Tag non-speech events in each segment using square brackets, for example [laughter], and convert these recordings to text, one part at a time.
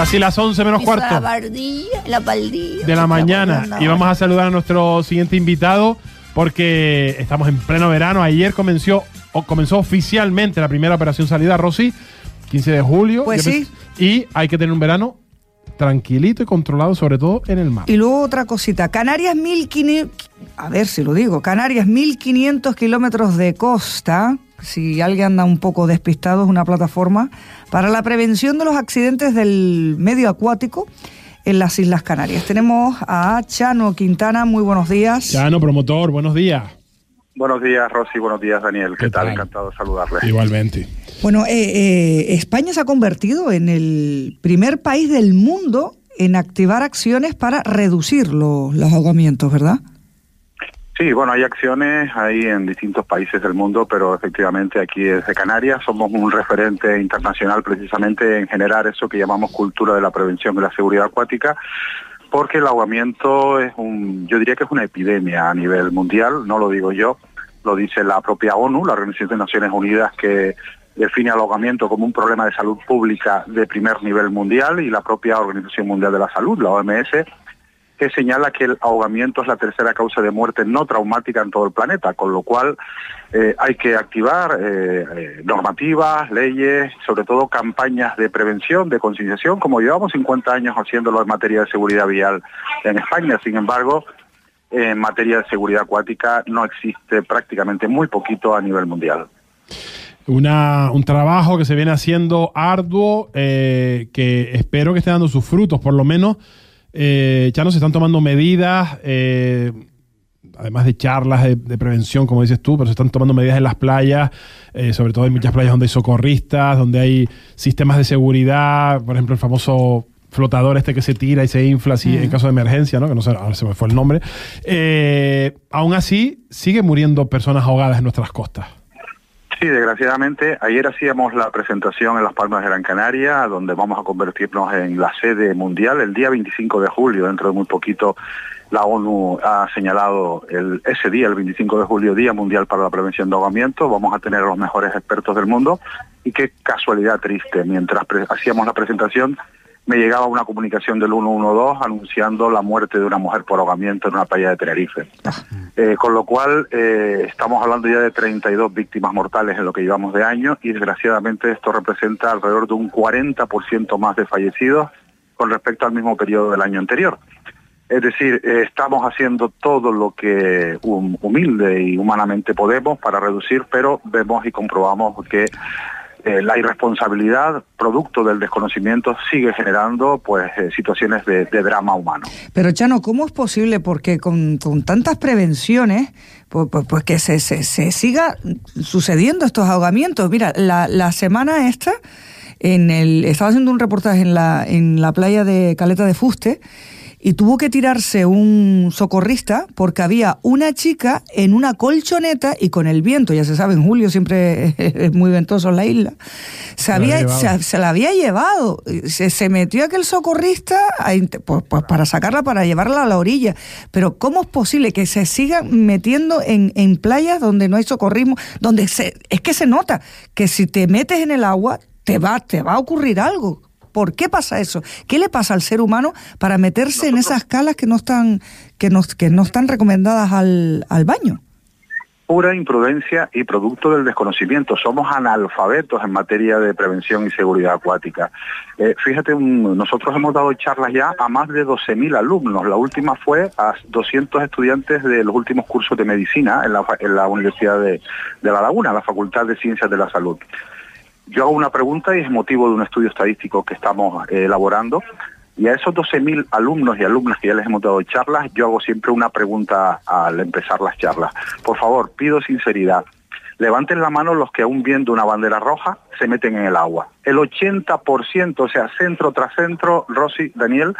Casi las 11 menos cuarto La bardilla, la paldilla. de la mañana. Y vamos a saludar a nuestro siguiente invitado porque estamos en pleno verano. Ayer comenzó, o comenzó oficialmente la primera operación salida, Rosy, 15 de julio. Pues sí. Y hay que tener un verano tranquilito y controlado, sobre todo en el mar. Y luego otra cosita, Canarias 1500, a ver si lo digo, Canarias 1500 kilómetros de costa, si alguien anda un poco despistado, es una plataforma para la prevención de los accidentes del medio acuático en las Islas Canarias. Tenemos a Chano Quintana, muy buenos días. Chano, promotor, buenos días. Buenos días, Rosy. Buenos días, Daniel. ¿Qué, ¿Qué tal? tal? Encantado de saludarles. Igualmente. Bueno, eh, eh, España se ha convertido en el primer país del mundo en activar acciones para reducir lo- los ahogamientos, ¿verdad? Sí, bueno, hay acciones ahí en distintos países del mundo, pero efectivamente aquí desde Canarias. Somos un referente internacional precisamente en generar eso que llamamos cultura de la prevención y la seguridad acuática, porque el ahogamiento es un, yo diría que es una epidemia a nivel mundial, no lo digo yo, lo dice la propia ONU, la Organización de Naciones Unidas, que define el ahogamiento como un problema de salud pública de primer nivel mundial y la propia Organización Mundial de la Salud, la OMS, que señala que el ahogamiento es la tercera causa de muerte no traumática en todo el planeta, con lo cual eh, hay que activar eh, eh, normativas, leyes, sobre todo campañas de prevención, de concienciación, como llevamos 50 años haciéndolo en materia de seguridad vial en España. Sin embargo, en materia de seguridad acuática no existe prácticamente muy poquito a nivel mundial. Un trabajo que se viene haciendo arduo, que espero que esté dando sus frutos, por lo menos. Eh, ya no se están tomando medidas, eh, además de charlas de, de prevención, como dices tú, pero se están tomando medidas en las playas, eh, sobre todo en muchas playas donde hay socorristas, donde hay sistemas de seguridad, por ejemplo, el famoso flotador este que se tira y se infla así en caso de emergencia, ¿no? que no sé, ahora se me fue el nombre. Eh, aún así, sigue muriendo personas ahogadas en nuestras costas. Sí, desgraciadamente, ayer hacíamos la presentación en Las Palmas de Gran Canaria, donde vamos a convertirnos en la sede mundial el día 25 de julio. Dentro de muy poquito, la ONU ha señalado ese día, el 25 de julio, Día Mundial para la Prevención de Ahogamiento. Vamos a tener a los mejores expertos del mundo. Y qué casualidad triste, mientras hacíamos la presentación, me llegaba una comunicación del 112 anunciando la muerte de una mujer por ahogamiento en una playa de Tenerife. Eh, con lo cual, eh, estamos hablando ya de 32 víctimas mortales en lo que llevamos de año y desgraciadamente esto representa alrededor de un 40% más de fallecidos con respecto al mismo periodo del año anterior. Es decir, eh, estamos haciendo todo lo que hum- humilde y humanamente podemos para reducir, pero vemos y comprobamos que eh, la irresponsabilidad, producto del desconocimiento, sigue generando pues eh, situaciones de, de drama humano. Pero Chano, ¿cómo es posible? Porque con, con tantas prevenciones, pues, pues- pues que se, se, se siga sucediendo estos ahogamientos. Mira, la, la semana esta, en el, estaba haciendo un reportaje en la, en la playa de Caleta de Fuste y tuvo que tirarse un socorrista porque había una chica en una colchoneta y con el viento, ya se sabe, en julio siempre [laughs] es muy ventoso en la isla, se, la había, se, se la había llevado. Se, se metió aquel socorrista a pues, pues, para sacarla, para llevarla a la orilla. Pero ¿cómo es posible que se sigan metiendo en, en playas donde no hay socorrismo? Donde se, es que se nota que si te metes en el agua, te va, te va a ocurrir algo. ¿Por qué pasa eso? ¿Qué le pasa al ser humano para meterse en esas calas que no están, que no, que no están recomendadas al, al baño? pura imprudencia y producto del desconocimiento. Somos analfabetos en materia de prevención y seguridad acuática. Eh, fíjate, nosotros hemos dado charlas ya a más de 12.000 alumnos. La última fue a 200 estudiantes de los últimos cursos de medicina en la, en la Universidad de, de La Laguna, la Facultad de Ciencias de la Salud. Yo hago una pregunta y es motivo de un estudio estadístico que estamos eh, elaborando. Y a esos 12.000 alumnos y alumnas que ya les hemos dado charlas, yo hago siempre una pregunta al empezar las charlas. Por favor, pido sinceridad. Levanten la mano los que aún viendo una bandera roja se meten en el agua. El 80%, o sea, centro tras centro, Rosy, Daniel,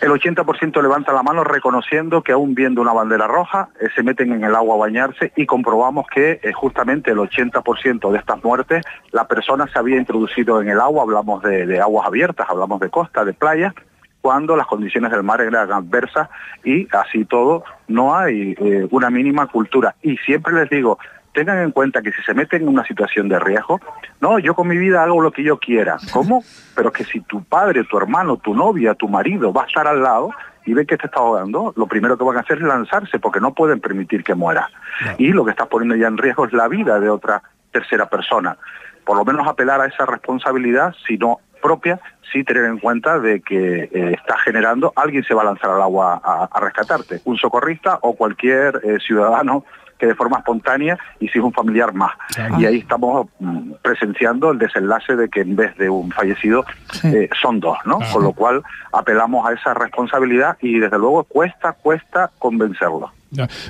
el 80% levanta la mano reconociendo que aún viendo una bandera roja eh, se meten en el agua a bañarse y comprobamos que eh, justamente el 80% de estas muertes la persona se había introducido en el agua, hablamos de, aguas abiertas, hablamos de costa, de playa, cuando las condiciones del mar eran adversas y así todo no hay eh, una mínima cultura. Y siempre les digo, tengan en cuenta que si se meten en una situación de riesgo, no, yo con mi vida hago lo que yo quiera. ¿Cómo? Pero que si tu padre, tu hermano, tu novia, tu marido va a estar al lado y ve que te está ahogando, lo primero que van a hacer es lanzarse porque no pueden permitir que muera. Y lo que estás poniendo ya en riesgo es la vida de otra tercera persona. Por lo menos apelar a esa responsabilidad, si no propia, sí tener en cuenta de que eh, está generando, alguien se va a lanzar al agua a, rescatarte, un socorrista o cualquier eh, ciudadano que de forma espontánea y si es un familiar más. Y ahí estamos mm, presenciando el desenlace de que en vez de un fallecido eh, son dos, ¿no? Con lo cual apelamos a esa responsabilidad y desde luego cuesta, cuesta convencerlo.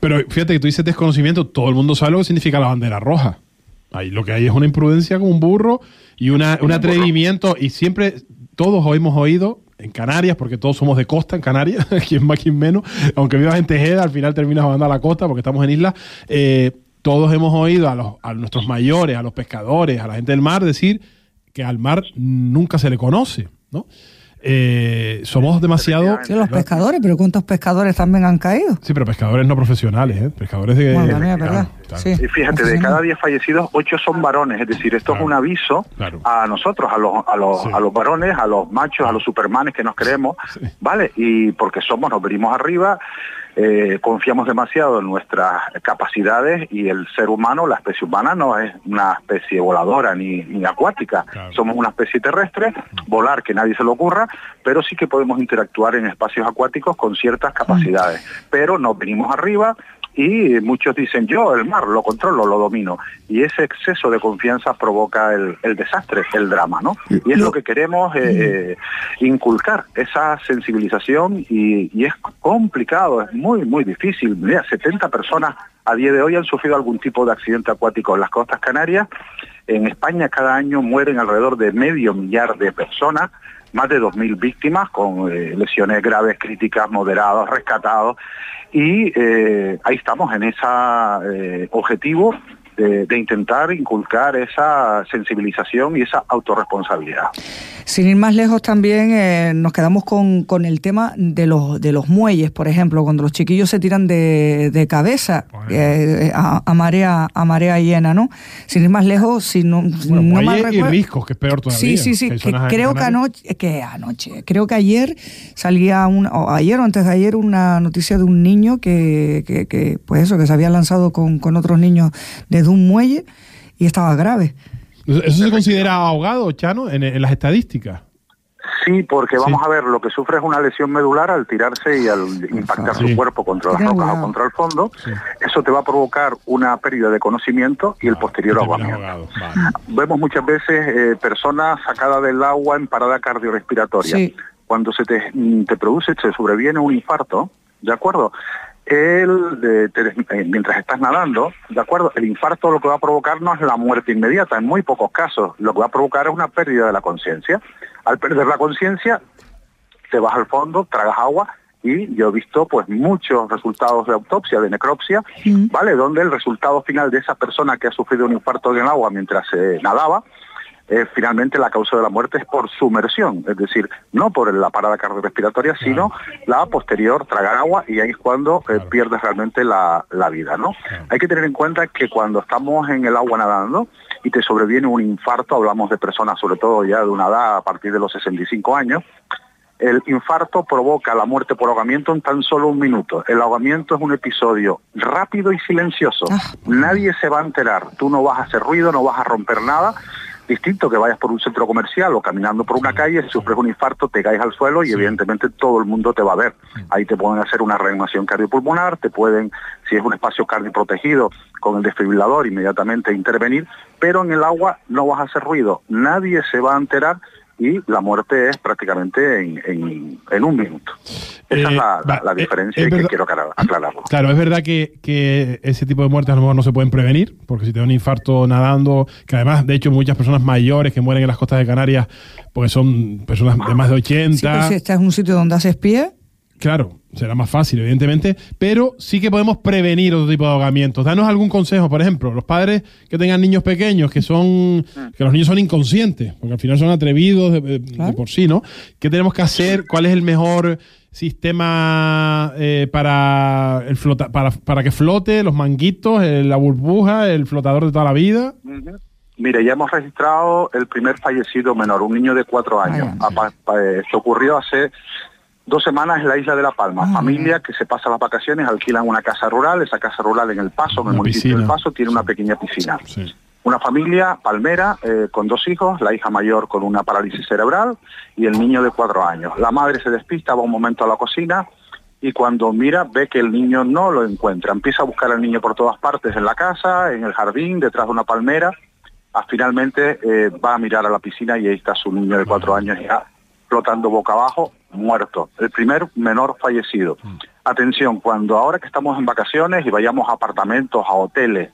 Pero fíjate que tú dices desconocimiento, todo el mundo sabe lo que significa la bandera roja. Ahí lo que hay es una imprudencia como un burro y una, un atrevimiento y siempre todos hemos oído en Canarias, porque todos somos de costa en Canarias, [laughs] quien más, quien menos, aunque vivas en Tejeda, al final terminas jugando a la costa porque estamos en isla. Eh, todos hemos oído a, los, a nuestros mayores, a los pescadores, a la gente del mar decir que al mar nunca se le conoce, ¿no? Eh, somos demasiado... Sí, los pescadores, pero ¿cuántos pescadores también han caído? Sí, pero pescadores no profesionales, ¿eh? Pescadores de... Bueno, verdad. Y fíjate, de cada 10 fallecidos, 8 son varones, es decir, esto es un aviso a nosotros, a los, a, los, a los varones, a los machos, a los supermanes que nos creemos, ¿vale? Y porque somos, nos venimos arriba, eh, confiamos demasiado en nuestras capacidades y el ser humano, la especie humana, no es una especie voladora ni, ni acuática. Somos una especie terrestre, volar que nadie se le ocurra, pero sí que podemos interactuar en espacios acuáticos con ciertas capacidades. Pero nos venimos arriba, y muchos dicen yo el mar lo controlo, lo domino y ese exceso de confianza provoca el, desastre, el drama, ¿no? Y es lo que queremos eh, eh, inculcar, esa sensibilización y, y, es complicado, es muy, muy difícil. Mira, 70 personas a día de hoy han sufrido algún tipo de accidente acuático en las costas canarias. En España cada año mueren alrededor de medio millar de personas más de 2.000 víctimas con eh, lesiones graves, críticas, moderados, rescatados. Y eh, ahí estamos en ese eh, objetivo de, intentar inculcar esa sensibilización y esa autorresponsabilidad. Sin ir más lejos también eh, nos quedamos con, con, el tema de los, de los muelles, por ejemplo, cuando los chiquillos se tiran de, de cabeza eh, a, marea, a marea llena, ¿no? Sin ir más lejos, si no, no y riscos, que es peor todavía. Sí, sí, sí, creo que anoche, que anoche, creo que ayer salía, un, o ayer o antes de ayer, una noticia de un niño que, que, que pues eso, que se había lanzado con, con otros niños de de un muelle y estaba grave. ¿Eso se considera ahogado, Chano, en, las estadísticas? Sí, porque vamos a ver, lo que sufre es una lesión medular al tirarse y al impactar su cuerpo contra las rocas o contra el fondo. Eso te va a provocar una pérdida de conocimiento y el posterior ahogamiento. Vemos muchas veces eh, personas sacadas del agua en parada cardiorrespiratoria. Cuando se te, te produce, se sobreviene un infarto, ¿de acuerdo? El, eh, mientras estás nadando, ¿de acuerdo? El infarto lo que va a provocar no es la muerte inmediata, en muy pocos casos. Lo que va a provocar es una pérdida de la conciencia. Al perder la conciencia, te vas al fondo, tragas agua y yo he visto pues muchos resultados de autopsia, de necropsia, mm. ¿vale? Donde el resultado final de esa persona que ha sufrido un infarto en el agua mientras se nadaba, eh, finalmente la causa de la muerte es por sumersión, es decir, no por la parada cardiorrespiratoria, sino la posterior, tragar agua, y ahí es cuando eh, pierdes realmente la, vida, ¿no? Hay que tener en cuenta que cuando estamos en el agua nadando y te sobreviene un infarto, hablamos de personas sobre todo ya de una edad a partir de los 65 años, el infarto provoca la muerte por ahogamiento en tan solo un minuto. El ahogamiento es un episodio rápido y silencioso. Ah. Nadie se va a enterar. Tú no vas a hacer ruido, no vas a romper nada distinto que vayas por un centro comercial o caminando por una calle, si sufres un infarto, te caes al suelo y evidentemente todo el mundo te va a ver. Ahí te pueden hacer una reanimación cardiopulmonar, te pueden, si es un espacio cardioprotegido, con el desfibrilador inmediatamente intervenir, pero en el agua no vas a hacer ruido, nadie se va a enterar y la muerte es prácticamente en, un minuto. Esa es eh, la, eh, diferencia que quiero aclararlo. Claro, es verdad que, ese tipo de muertes a lo mejor no se pueden prevenir, porque si te da un infarto nadando, que además, de hecho, muchas personas mayores que mueren en las costas de Canarias, porque son personas de más de 80. Sí, pero si estás en un sitio donde haces pie. Claro, será más fácil, evidentemente, pero sí que podemos prevenir otro tipo de ahogamientos. Danos algún consejo, por ejemplo, los padres que tengan niños pequeños, que son, que los niños son inconscientes, porque al final son atrevidos de, por sí, ¿no? ¿Qué tenemos que hacer? ¿Cuál es el mejor sistema eh, para, el flota, para, para que flote, los manguitos, eh, la burbuja, el flotador de toda la vida. Mire, ya hemos registrado el primer fallecido menor, un niño de cuatro años. Vaya. Apa- pa- eh, Esto ocurrió hace dos semanas en la isla de La Palma. Ah, Familia que se pasa las vacaciones, alquilan una casa rural, esa casa rural en El Paso, en el Una municipio del. Paso, tiene una pequeña piscina. Sí. Una familia palmera eh, con dos hijos, la hija mayor con una parálisis cerebral y el niño de cuatro años. La madre se despista, va un momento a la cocina y cuando mira ve que el niño no lo encuentra. Empieza a buscar al niño por todas partes, en la casa, en el jardín, detrás de una palmera. Ah, finalmente eh, va a mirar a la piscina y ahí está su niño de cuatro años ya flotando boca abajo, muerto. El primer menor fallecido. Atención, cuando ahora que estamos en vacaciones y vayamos a apartamentos, a hoteles,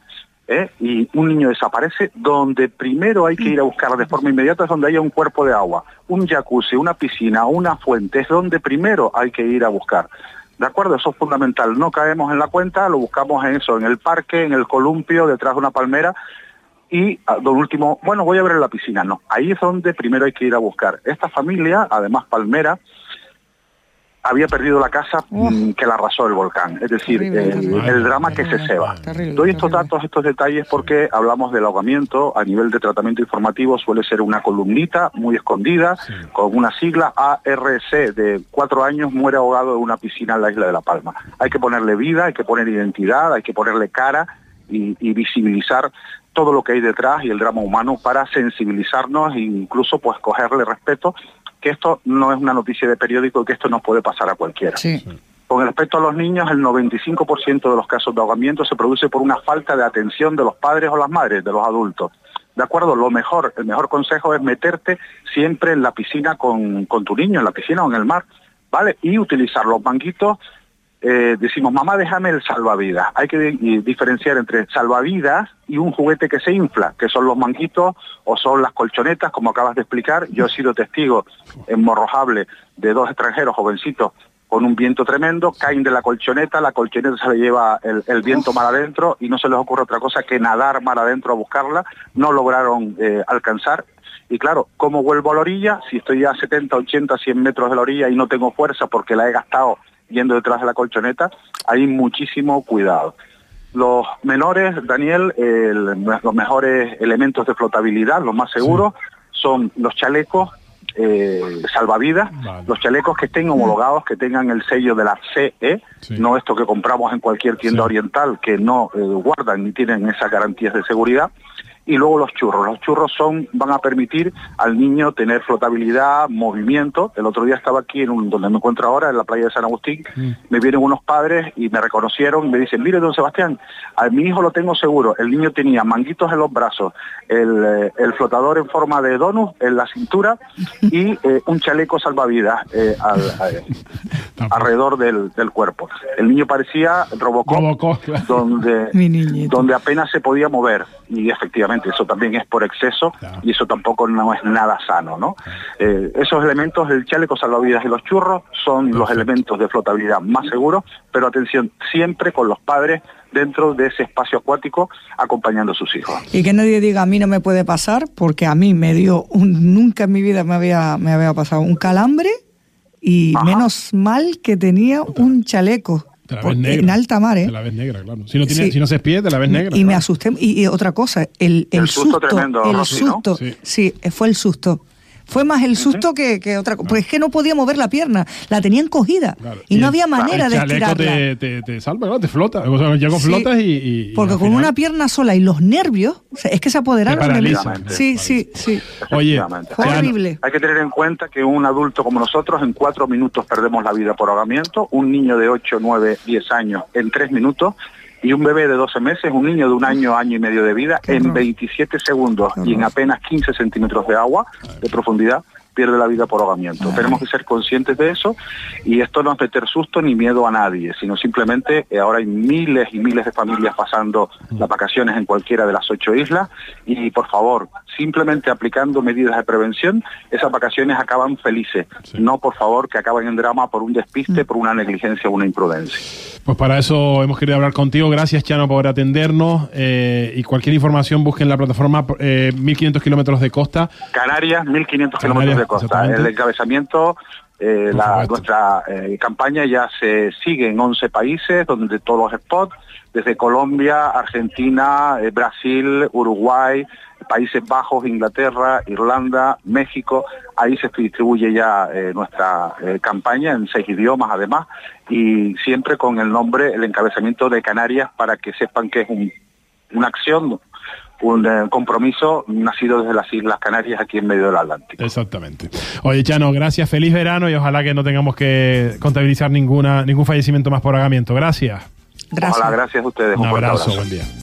¿eh? y un niño desaparece, donde primero hay que ir a buscar de forma inmediata es donde haya un cuerpo de agua, un jacuzzi, una piscina, una fuente, es donde primero hay que ir a buscar. ¿De acuerdo? Eso es fundamental. No caemos en la cuenta, lo buscamos en eso, en el parque, en el columpio, detrás de una palmera. Y ah, lo último, bueno, voy a ver en la piscina. No, ahí es donde primero hay que ir a buscar. Esta familia, además palmera, había perdido la casa mm, que la arrasó el volcán. Es decir, Terrible, el, terrible. el drama que se ceba. Terrible, Doy estos terrible. datos, estos detalles porque hablamos del ahogamiento a nivel de tratamiento informativo suele ser una columnita muy escondida con una sigla ARC de cuatro años muere ahogado en una piscina en la isla de La Palma. Hay que ponerle vida, hay que poner identidad, hay que ponerle cara y, y visibilizar todo lo que hay detrás y el drama humano para sensibilizarnos e incluso pues cogerle respeto que esto no es una noticia de periódico y que esto nos puede pasar a cualquiera. Sí. Con respecto a los niños, el 95% de los casos de ahogamiento se produce por una falta de atención de los padres o las madres, de los adultos. ¿De acuerdo? Lo mejor, el mejor consejo es meterte siempre en la piscina con, con tu niño, en la piscina o en el mar, ¿vale? Y utilizar los manguitos. Eh, decimos, mamá, déjame el salvavidas. Hay que diferenciar entre salvavidas y un juguete que se infla, que son los manguitos o son las colchonetas, como acabas de explicar. Yo he sido testigo en Morrojable de dos extranjeros jovencitos con un viento tremendo, caen de la colchoneta, la colchoneta se le lleva el, el viento mar adentro y no se les ocurre otra cosa que nadar mar adentro a buscarla, no lograron eh, alcanzar. Y claro, ¿cómo vuelvo a la orilla? Si estoy a 70, 80, 100 metros de la orilla y no tengo fuerza porque la he gastado yendo detrás de la colchoneta, hay muchísimo cuidado. Los menores, Daniel, el- los mejores elementos de flotabilidad, los más seguros, son los chalecos eh, salvavidas, Vale. los chalecos que estén homologados, que tengan el sello de la CE, Sí. no esto que compramos en cualquier tienda Sí. oriental, que no eh, guardan ni tienen esas garantías de seguridad. Y luego los churros. Los churros son, van a permitir al niño tener flotabilidad, movimiento. El otro día estaba aquí en un, donde me encuentro ahora, en la playa de San Agustín. Me vienen unos padres y me reconocieron y me dicen, mire, don Sebastián, a mi hijo lo tengo seguro. El niño tenía manguitos en los brazos, el, eh, el flotador en forma de donut en la cintura y eh, un chaleco salvavidas eh, al- [laughs] alrededor del, del cuerpo. El niño parecía Robocop, Robocop, claro. donde, donde apenas se podía mover. Y efectivamente, eso también es por exceso Claro. y eso tampoco no es nada sano. ¿no? Eh, esos elementos, el chaleco salvavidas y los churros, son los elementos de flotabilidad más seguros, pero atención, siempre con los padres dentro de ese espacio acuático acompañando a sus hijos. Y que nadie diga a mí no me puede pasar, porque a mí me dio un, nunca en mi vida me había, me había pasado un calambre y Ajá. menos mal que tenía un chaleco. Te la ves negra. en alta mar, ¿eh? Te la ves negra, claro. Si no, tiene, Sí. si no se espía, te la ves negra. Y me claro. asusté. Y, y otra cosa, el, el, El susto susto, tremendo, el Rosy, ¿no? susto, Sí. sí. fue el susto. Fue más el susto que, que otra cosa. Porque es que no podía mover la pierna, la tenían cogida Claro. y, Y no había El manera de estirarla. te, te, te salva, claro, te flota. O sea, ya con Sí, flotas y, Porque con final- una pierna sola y los nervios, o sea, es que se apoderaron de mí. Sí, sí, sí. Oye. Fue no- horrible. Hay que tener en cuenta que un adulto como nosotros en cuatro minutos perdemos la vida por ahogamiento, un niño de 8, 9, 10 años en tres minutos y un bebé de 12 meses, un niño de un año, año y medio de vida, en horror. 27 segundos y en apenas 15 centímetros de agua de profundidad pierde la vida por ahogamiento. Ay. Tenemos que ser conscientes de eso y esto no es meter susto ni miedo a nadie, sino simplemente eh, ahora hay miles y miles de familias pasando las vacaciones en cualquiera de las ocho islas y por favor, simplemente aplicando medidas de prevención, esas vacaciones acaban felices, Sí. no por favor que acaben en drama por un despiste, por una negligencia o una imprudencia. Pues para eso hemos querido hablar contigo. Gracias, Chano, por atendernos. eh, y cualquier información busquen la plataforma eh, 1500 kilómetros de costa. Canarias, 1.500 Canarias, kilómetros de costa. El encabezamiento Eh, la- nuestra eh, campaña ya se sigue en 11 países, donde todos los spots, desde Colombia, Argentina, eh, Brasil, Uruguay, Países Bajos, Inglaterra, Irlanda, México, ahí se distribuye ya eh, nuestra eh, campaña en seis idiomas además y siempre con el nombre, el encabezamiento de Canarias para que sepan que es un- una acción, un eh, compromiso nacido desde las Islas Canarias aquí en medio del Atlántico. Exactamente. Oye, Chano, gracias, feliz verano y ojalá que no tengamos que contabilizar ninguna, ningún fallecimiento más por ahogamiento. Gracias. Gracias. Ojalá, gracias a ustedes. Un abrazo, buen día.